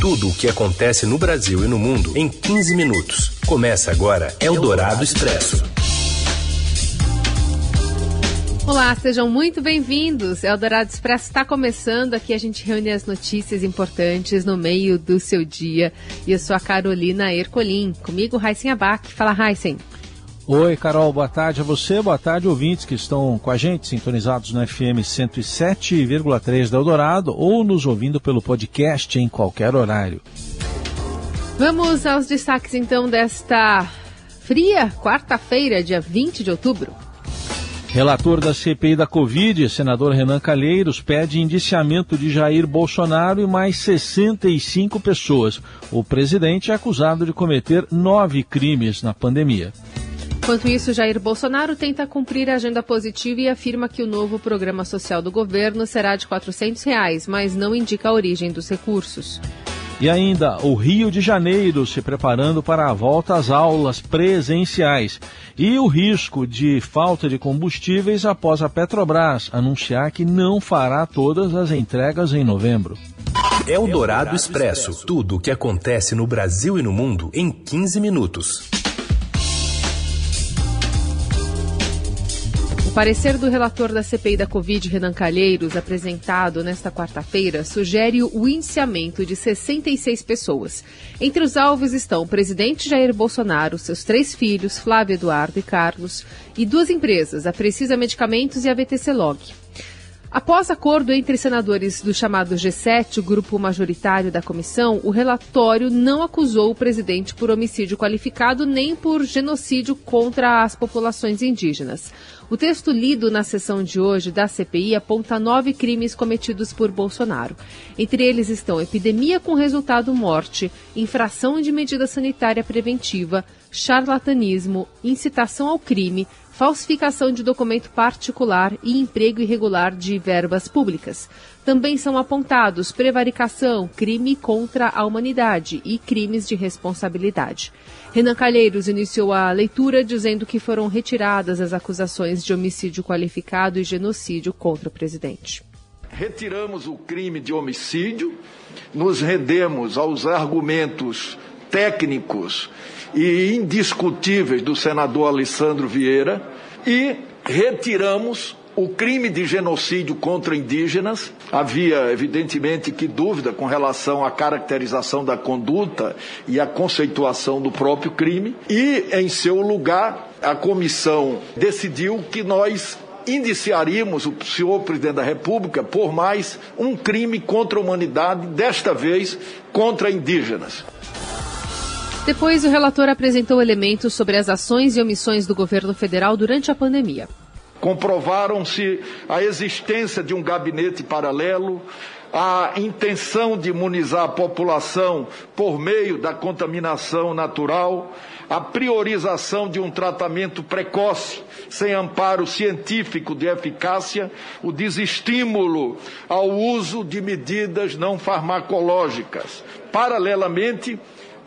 Tudo o que acontece no Brasil e no mundo em 15 minutos. Começa agora Eldorado Expresso. Olá, sejam muito bem-vindos. Eldorado Expresso está começando. Aqui a gente reúne as notícias importantes no meio do seu dia. E eu sou a Carolina Ercolim. Comigo, Raíssen Abac. Fala, Raíssen. Oi, Carol, boa tarde a você, boa tarde, ouvintes que estão com a gente, sintonizados no FM 107,3 da Eldorado ou nos ouvindo pelo podcast em qualquer horário. Vamos aos destaques então desta fria quarta-feira, dia 20 de outubro. Relator da CPI da Covid, senador Renan Calheiros, pede indiciamento de Jair Bolsonaro e mais 65 pessoas. O presidente é acusado de cometer nove crimes na pandemia. Enquanto isso, Jair Bolsonaro tenta cumprir a agenda positiva e afirma que o novo programa social do governo será de 400 reais, mas não indica a origem dos recursos. E ainda o Rio de Janeiro se preparando para a volta às aulas presenciais. E o risco de falta de combustíveis após a Petrobras anunciar que não fará todas as entregas em novembro. É o Dourado Expresso tudo o que acontece no Brasil e no mundo em 15 minutos. O parecer do relator da CPI da Covid, Renan Calheiros, apresentado nesta quarta-feira, sugere o indiciamento de 66 pessoas. Entre os alvos estão o presidente Jair Bolsonaro, seus três filhos, Flávio Eduardo e Carlos, e duas empresas, a Precisa Medicamentos e a VTC Log. Após acordo entre senadores do chamado G7, o grupo majoritário da comissão, o relatório não acusou o presidente por homicídio qualificado nem por genocídio contra as populações indígenas. O texto lido na sessão de hoje da CPI aponta nove crimes cometidos por Bolsonaro. Entre eles estão epidemia com resultado morte, infração de medida sanitária preventiva, charlatanismo, incitação ao crime, falsificação de documento particular e emprego irregular de verbas públicas. Também são apontados prevaricação, crime contra a humanidade e crimes de responsabilidade. Renan Calheiros iniciou a leitura dizendo que foram retiradas as acusações de homicídio qualificado e genocídio contra o presidente. Retiramos o crime de homicídio, nos rendemos aos argumentos técnicos e indiscutíveis do senador Alessandro Vieira e retiramos o crime de genocídio contra indígenas. Havia, evidentemente, que dúvida com relação à caracterização da conduta e à conceituação do próprio crime. E, em seu lugar, a comissão decidiu que nós indiciaríamos o senhor presidente da República por mais um crime contra a humanidade, desta vez contra indígenas. Depois, o relator apresentou elementos sobre as ações e omissões do governo federal durante a pandemia. Comprovaram-se a existência de um gabinete paralelo, a intenção de imunizar a população por meio da contaminação natural, a priorização de um tratamento precoce, sem amparo científico de eficácia, o desestímulo ao uso de medidas não farmacológicas. Paralelamente,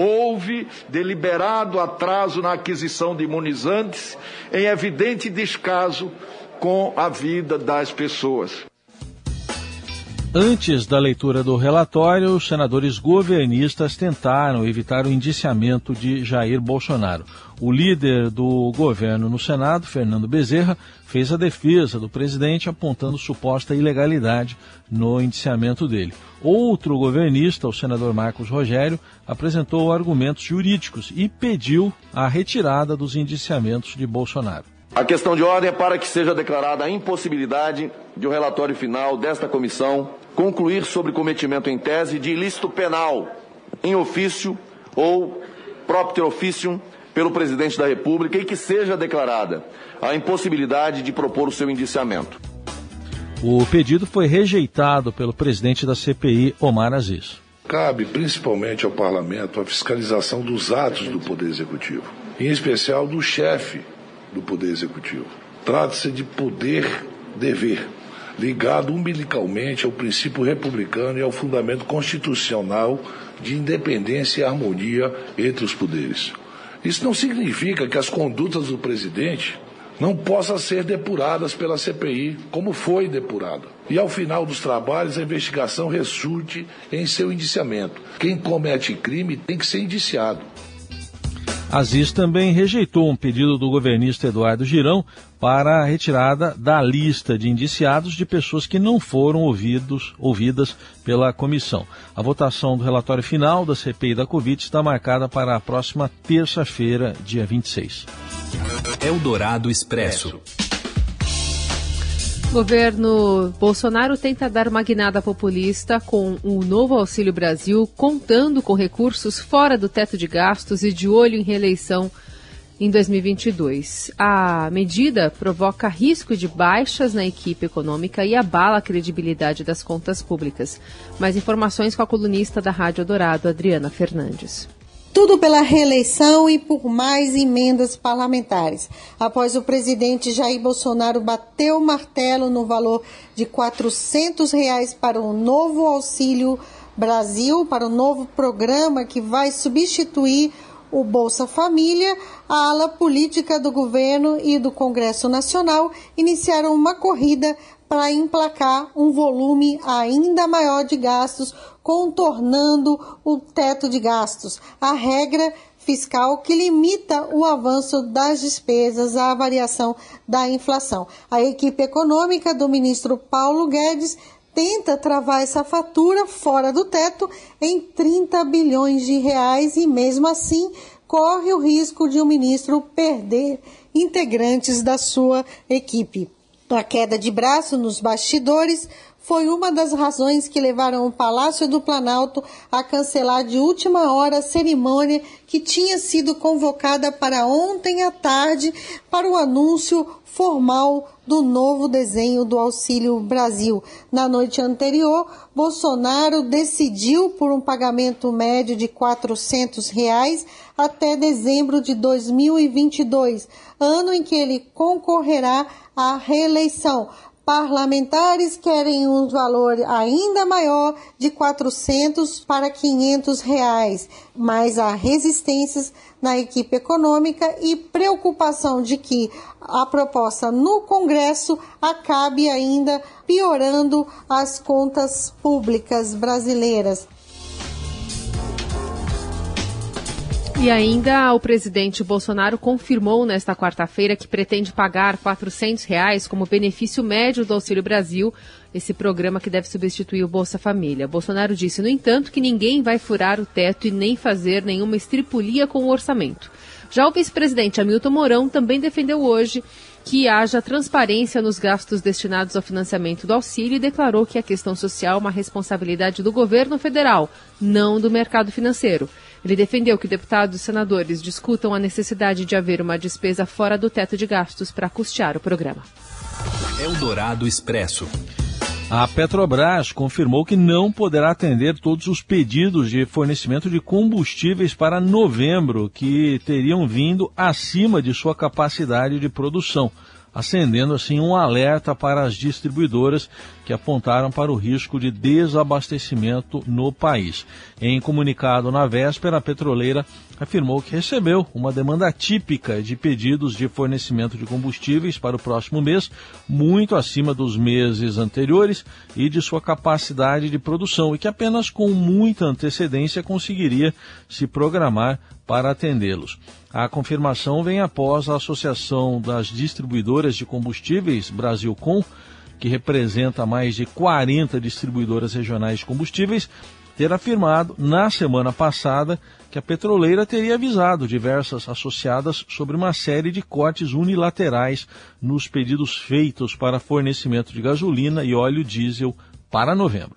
houve deliberado atraso na aquisição de imunizantes, em evidente descaso com a vida das pessoas. Antes da leitura do relatório, os senadores governistas tentaram evitar o indiciamento de Jair Bolsonaro. O líder do governo no Senado, Fernando Bezerra, fez a defesa do presidente apontando suposta ilegalidade no indiciamento dele. Outro governista, o senador Marcos Rogério, apresentou argumentos jurídicos e pediu a retirada dos indiciamentos de Bolsonaro. A questão de ordem é para que seja declarada a impossibilidade de o um relatório final desta comissão concluir sobre cometimento em tese de ilícito penal em ofício ou propter officium pelo presidente da República e que seja declarada a impossibilidade de propor o seu indiciamento. O pedido foi rejeitado pelo presidente da CPI, Omar Aziz. Cabe principalmente ao parlamento a fiscalização dos atos do Poder Executivo, em especial do chefe do Poder Executivo. Trata-se de poder-dever, ligado umbilicalmente ao princípio republicano e ao fundamento constitucional de independência e harmonia entre os poderes. Isso não significa que as condutas do presidente não possa ser depuradas pela CPI, como foi depurada. E ao final dos trabalhos, a investigação resulte em seu indiciamento. Quem comete crime tem que ser indiciado. Aziz também rejeitou um pedido do governista Eduardo Girão para a retirada da lista de indiciados de pessoas que não foram ouvidos, ouvidas pela comissão. A votação do relatório final da CPI da Covid está marcada para a próxima terça-feira, dia 26. Eldorado Expresso. Governo Bolsonaro tenta dar uma guinada populista com o novo Auxílio Brasil, contando com recursos fora do teto de gastos e de olho em reeleição em 2022. A medida provoca risco de baixas na equipe econômica e abala a credibilidade das contas públicas. Mais informações com a colunista da Rádio Dourado, Adriana Fernandes. Tudo pela reeleição e por mais emendas parlamentares. Após o presidente Jair Bolsonaro bater o martelo no valor de 400 reais para o novo Auxílio Brasil, para o novo programa que vai substituir o Bolsa Família, a ala política do governo e do Congresso Nacional iniciaram uma corrida para emplacar um volume ainda maior de gastos, contornando o teto de gastos, a regra fiscal que limita o avanço das despesas à variação da inflação. A equipe econômica do ministro Paulo Guedes tenta travar essa fatura fora do teto em 30 bilhões de reais e mesmo assim corre o risco de o ministro perder integrantes da sua equipe. A queda de braço nos bastidores foi uma das razões que levaram o Palácio do Planalto a cancelar de última hora a cerimônia que tinha sido convocada para ontem à tarde para o anúncio formal do novo desenho do Auxílio Brasil. Na noite anterior, Bolsonaro decidiu por um pagamento médio de 400 reais até dezembro de 2022, ano em que ele concorrerá à reeleição. Parlamentares querem um valor ainda maior de 400 para 500 reais, mas há resistências na equipe econômica e preocupação de que a proposta no Congresso acabe ainda piorando as contas públicas brasileiras. E ainda o presidente Bolsonaro confirmou nesta quarta-feira que pretende pagar 400 reais como benefício médio do Auxílio Brasil, esse programa que deve substituir o Bolsa Família. Bolsonaro disse, no entanto, que ninguém vai furar o teto e nem fazer nenhuma estripulia com o orçamento. Já o vice-presidente Hamilton Mourão também defendeu hoje que haja transparência nos gastos destinados ao financiamento do auxílio e declarou que a questão social é uma responsabilidade do governo federal, não do mercado financeiro. Ele defendeu que deputados e senadores discutam a necessidade de haver uma despesa fora do teto de gastos para custear o programa. Eldorado Expresso. A Petrobras confirmou que não poderá atender todos os pedidos de fornecimento de combustíveis para novembro, que teriam vindo acima de sua capacidade de produção acendendo assim um alerta para as distribuidoras que apontaram para o risco de desabastecimento no país. Em comunicado na véspera, a petroleira afirmou que recebeu uma demanda típica de pedidos de fornecimento de combustíveis para o próximo mês, muito acima dos meses anteriores e de sua capacidade de produção, e que apenas com muita antecedência conseguiria se programar para atendê-los. A confirmação vem após a Associação das Distribuidoras de Combustíveis, Brasilcom, que representa mais de 40 distribuidoras regionais de combustíveis, ter afirmado na semana passada que a petroleira teria avisado diversas associadas sobre uma série de cortes unilaterais nos pedidos feitos para fornecimento de gasolina e óleo diesel para novembro.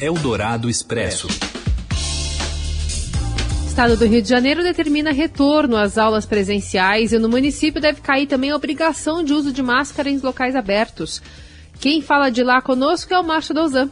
Eldorado Expresso estado do Rio de Janeiro determina retorno às aulas presenciais e no município deve cair também a obrigação de uso de máscara em locais abertos. Quem fala de lá conosco é o Márcio Dozan.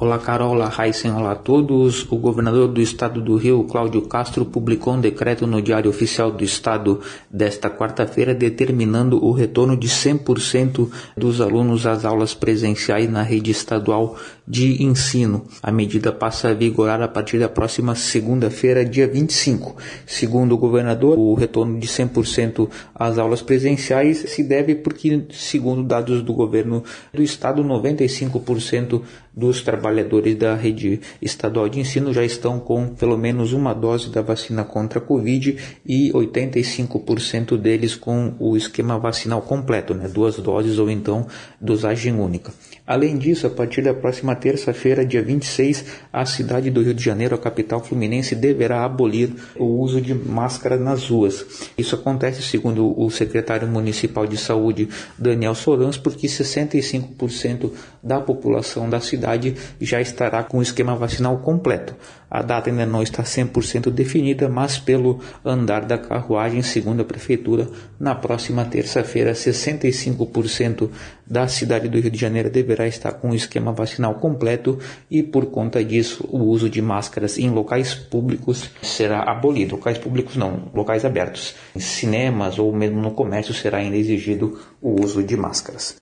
Olá, Carol, olá, Heisen, olá a todos. O governador do estado do Rio, Cláudio Castro, publicou um decreto no Diário Oficial do Estado desta quarta-feira determinando o retorno de 100% dos alunos às aulas presenciais na rede estadual de ensino. A medida passa a vigorar a partir da próxima segunda-feira, dia 25. Segundo o governador, o retorno de 100% às aulas presenciais se deve porque, segundo dados do governo do estado, 95% dos trabalhadores da rede estadual de ensino já estão com pelo menos uma dose da vacina contra a Covid e 85% deles com o esquema vacinal completo, né? duas doses ou então dosagem única. Além disso, a partir da próxima terça-feira, dia 26, a cidade do Rio de Janeiro, a capital fluminense, deverá abolir o uso de máscara nas ruas. Isso acontece, segundo o secretário municipal de saúde, Daniel Sorans, porque 65% da população da cidade já estará com o esquema vacinal completo. A data ainda não está 100% definida, mas pelo andar da carruagem, segundo a prefeitura, na próxima terça-feira, 65% da cidade do Rio de Janeiro deverá estar com o esquema vacinal completo e, por conta disso, o uso de máscaras em locais públicos será abolido. Locais públicos não, locais abertos. Em cinemas ou mesmo no comércio será ainda exigido o uso de máscaras.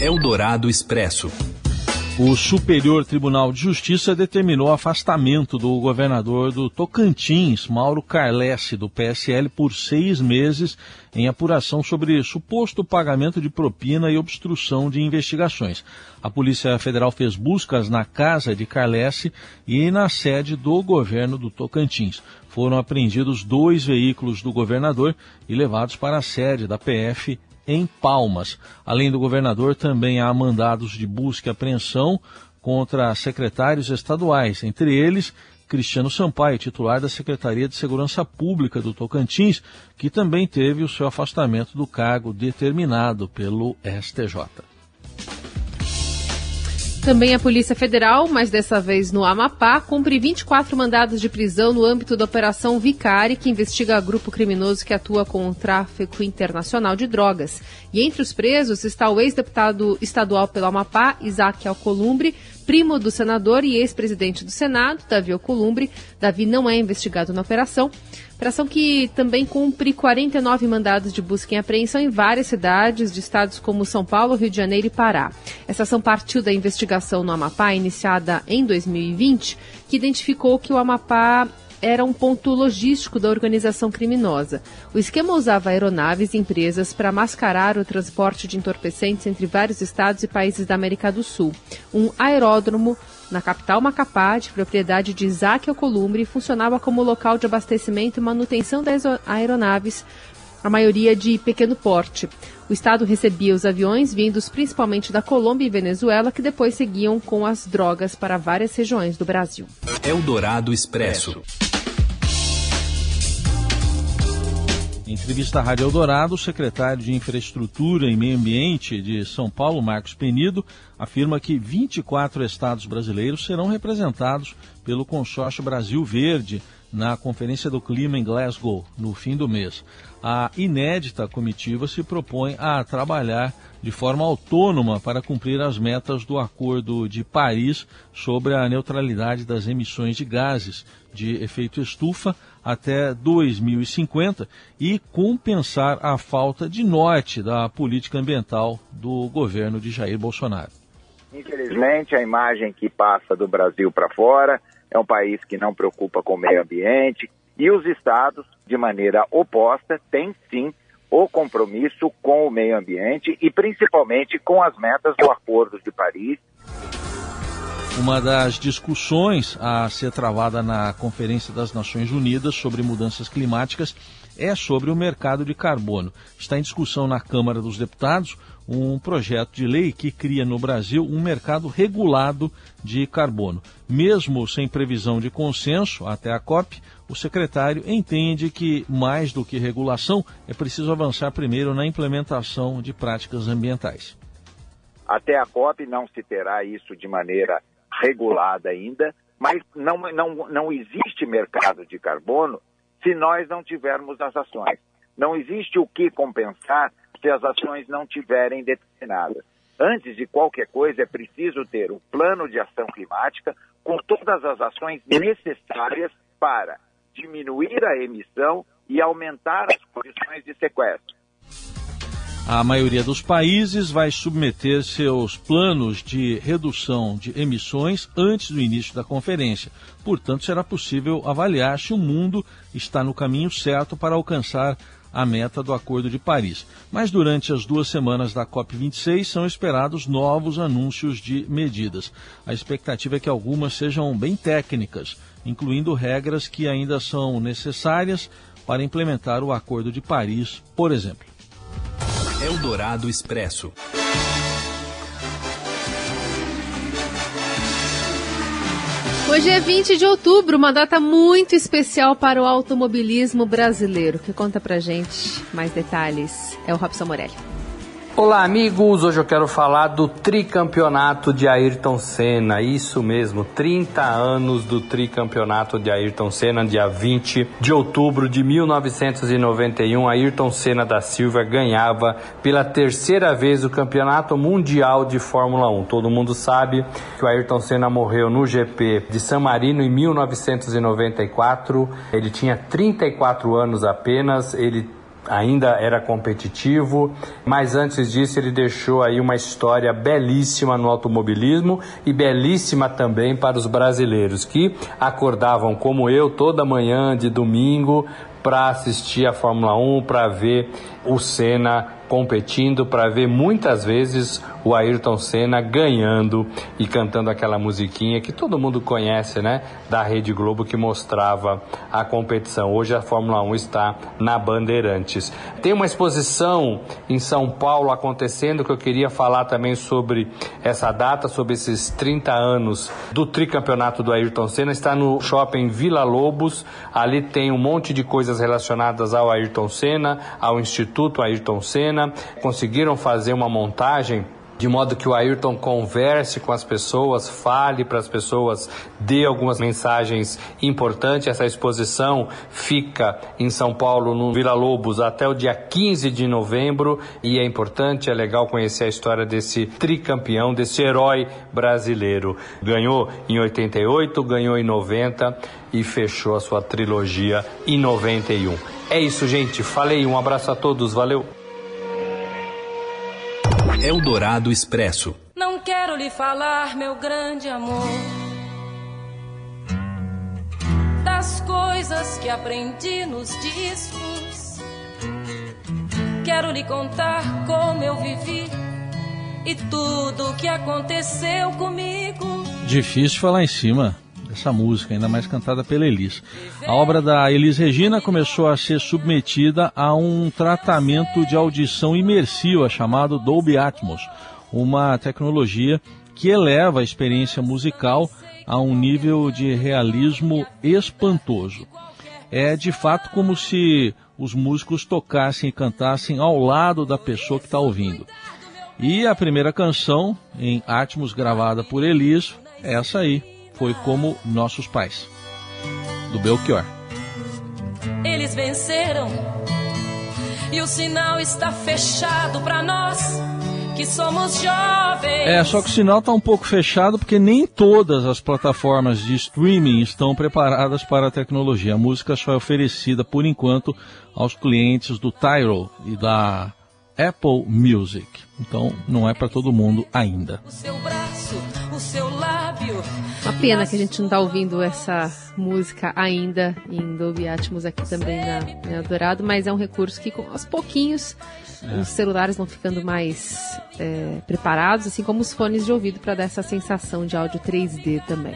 Eldorado Expresso. O Superior Tribunal de Justiça determinou o afastamento do governador do Tocantins, Mauro Carlesse, do PSL, por seis meses em apuração sobre suposto pagamento de propina e obstrução de investigações. A Polícia Federal fez buscas na casa de Carlesse e na sede do governo do Tocantins. Foram apreendidos dois veículos do governador e levados para a sede da PF em Palmas. Além do governador, também há mandados de busca e apreensão contra secretários estaduais, entre eles Cristiano Sampaio, titular da Secretaria de Segurança Pública do Tocantins, que também teve o seu afastamento do cargo determinado pelo STJ. Também a Polícia Federal, mas dessa vez no Amapá, cumpre 24 mandados de prisão no âmbito da Operação Vicari, que investiga grupo criminoso que atua com o tráfico internacional de drogas. E entre os presos está o ex-deputado estadual pelo Amapá, Isaac Alcolumbre, primo do senador e ex-presidente do Senado, Davi Alcolumbre. Davi não é investigado na operação. Operação que também cumpre 49 mandados de busca e apreensão em várias cidades de estados como São Paulo, Rio de Janeiro e Pará. Essa ação partiu da investigação no Amapá, iniciada em 2020, que identificou que o Amapá era um ponto logístico da organização criminosa. O esquema usava aeronaves e empresas para mascarar o transporte de entorpecentes entre vários estados e países da América do Sul. Um aeródromo na capital Macapá, de propriedade de Isaac Alcolumbre, funcionava como local de abastecimento e manutenção das aeronaves, a maioria de pequeno porte. O Estado recebia os aviões vindos principalmente da Colômbia e Venezuela, que depois seguiam com as drogas para várias regiões do Brasil. Eldorado Expresso. Em entrevista à Rádio Eldorado, o secretário de Infraestrutura e Meio Ambiente de São Paulo, Marcos Penido, afirma que 24 estados brasileiros serão representados pelo consórcio Brasil Verde na Conferência do Clima em Glasgow, no fim do mês. A inédita comitiva se propõe a trabalhar de forma autônoma para cumprir as metas do Acordo de Paris sobre a neutralidade das emissões de gases de efeito estufa até 2050 e compensar a falta de norte da política ambiental do governo de Jair Bolsonaro. Infelizmente, a imagem que passa do Brasil para fora é um país que não preocupa com o meio ambiente e os estados, de maneira oposta, têm sim o compromisso com o meio ambiente e principalmente com as metas do Acordo de Paris uma das discussões a ser travada na Conferência das Nações Unidas sobre mudanças climáticas é sobre o mercado de carbono. Está em discussão na Câmara dos Deputados um projeto de lei que cria no Brasil um mercado regulado de carbono. Mesmo sem previsão de consenso até a COP, o secretário entende que, mais do que regulação, é preciso avançar primeiro na implementação de práticas ambientais. Até a COP não se terá isso de maneira regulada ainda, mas não, não, não existe mercado de carbono se nós não tivermos as ações. Não existe o que compensar se as ações não tiverem determinadas. antes de qualquer coisa, é preciso ter o plano de ação climática com todas as ações necessárias para diminuir a emissão e aumentar as condições de sequestro. A maioria dos países vai submeter seus planos de redução de emissões antes do início da conferência. Portanto, será possível avaliar se o mundo está no caminho certo para alcançar a meta do Acordo de Paris. Mas durante as duas semanas da COP26 são esperados novos anúncios de medidas. A expectativa é que algumas sejam bem técnicas, incluindo regras que ainda são necessárias para implementar o Acordo de Paris, por exemplo. Eldorado Expresso. Hoje é 20 de outubro, uma data muito especial para o automobilismo brasileiro. Que conta pra gente mais detalhes é o Robson Morelli. Olá, amigos! Hoje eu quero falar do tricampeonato de Ayrton Senna. Isso mesmo, 30 anos do tricampeonato de Ayrton Senna, dia 20 de outubro de 1991. Ayrton Senna da Silva ganhava pela terceira vez o campeonato mundial de Fórmula 1. Todo mundo sabe que o Ayrton Senna morreu no GP de San Marino em 1994. Ele tinha 34 anos apenas. Ele ainda era competitivo, mas antes disso ele deixou aí uma história belíssima no automobilismo e belíssima também para os brasileiros que acordavam como eu toda manhã de domingo para assistir a Fórmula 1, para ver o Senna competindo, para ver muitas vezes o Ayrton Senna ganhando e cantando aquela musiquinha que todo mundo conhece, né? Da Rede Globo que mostrava a competição. Hoje a Fórmula 1 está na Bandeirantes. Tem uma exposição em São Paulo acontecendo que eu queria falar também sobre essa data, sobre esses 30 anos do tricampeonato do Ayrton Senna. Está no shopping Vila Lobos. Ali tem um monte de coisas relacionadas ao Ayrton Senna, ao Instituto Ayrton Senna. Conseguiram fazer uma montagem de modo que o Ayrton converse com as pessoas, fale para as pessoas, dê algumas mensagens importantes. Essa exposição fica em São Paulo, no Vila Lobos, até o dia 15 de novembro e é importante, é legal conhecer a história desse tricampeão, desse herói brasileiro. Ganhou em 88, ganhou em 90 e fechou a sua trilogia em 91. É isso, gente. Falei, um abraço a todos, valeu! Eldorado Expresso. Não quero lhe falar, meu grande amor, das coisas que aprendi nos discos. Quero lhe contar como eu vivi e tudo o que aconteceu comigo. Difícil falar em cima essa música, ainda mais cantada pela Elis. A obra da Elis Regina começou a ser submetida a um tratamento de audição imersiva chamado Dolby Atmos, uma tecnologia que eleva a experiência musical a um nível de realismo espantoso. É de fato como se os músicos tocassem e cantassem ao lado da pessoa que está ouvindo. E a primeira canção em Atmos gravada por Elis é essa aí, foi como nossos pais, do Belchior. Eles venceram e o sinal está fechado para nós que somos jovens. É, só que o sinal está um pouco fechado porque nem todas as plataformas de streaming estão preparadas para a tecnologia. A música só é oferecida por enquanto aos clientes do Tidal e da Apple Music. Então não é para todo mundo ainda. O seu braço, o seu pena que a gente não está ouvindo essa música ainda em Dolby Atmos aqui também na, na Dourado, mas é um recurso que aos pouquinhos é. os celulares vão ficando mais é, preparados, assim como os fones de ouvido para dar essa sensação de áudio 3D também.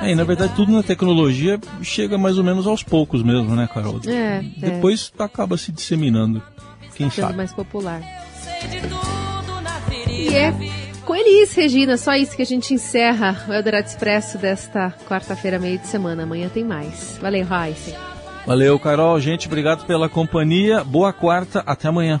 É, e na verdade tudo na tecnologia chega mais ou menos aos poucos mesmo, né, Carol? É. Depois é. acaba se disseminando. Quem Sendo sabe? mais popular. E é com Elis, Regina, só isso que a gente encerra o Eldorado Expresso desta quarta-feira, meio de semana. Amanhã tem mais. Valeu, Raíssa. Valeu, Carol. Gente, obrigado pela companhia. Boa quarta. Até amanhã.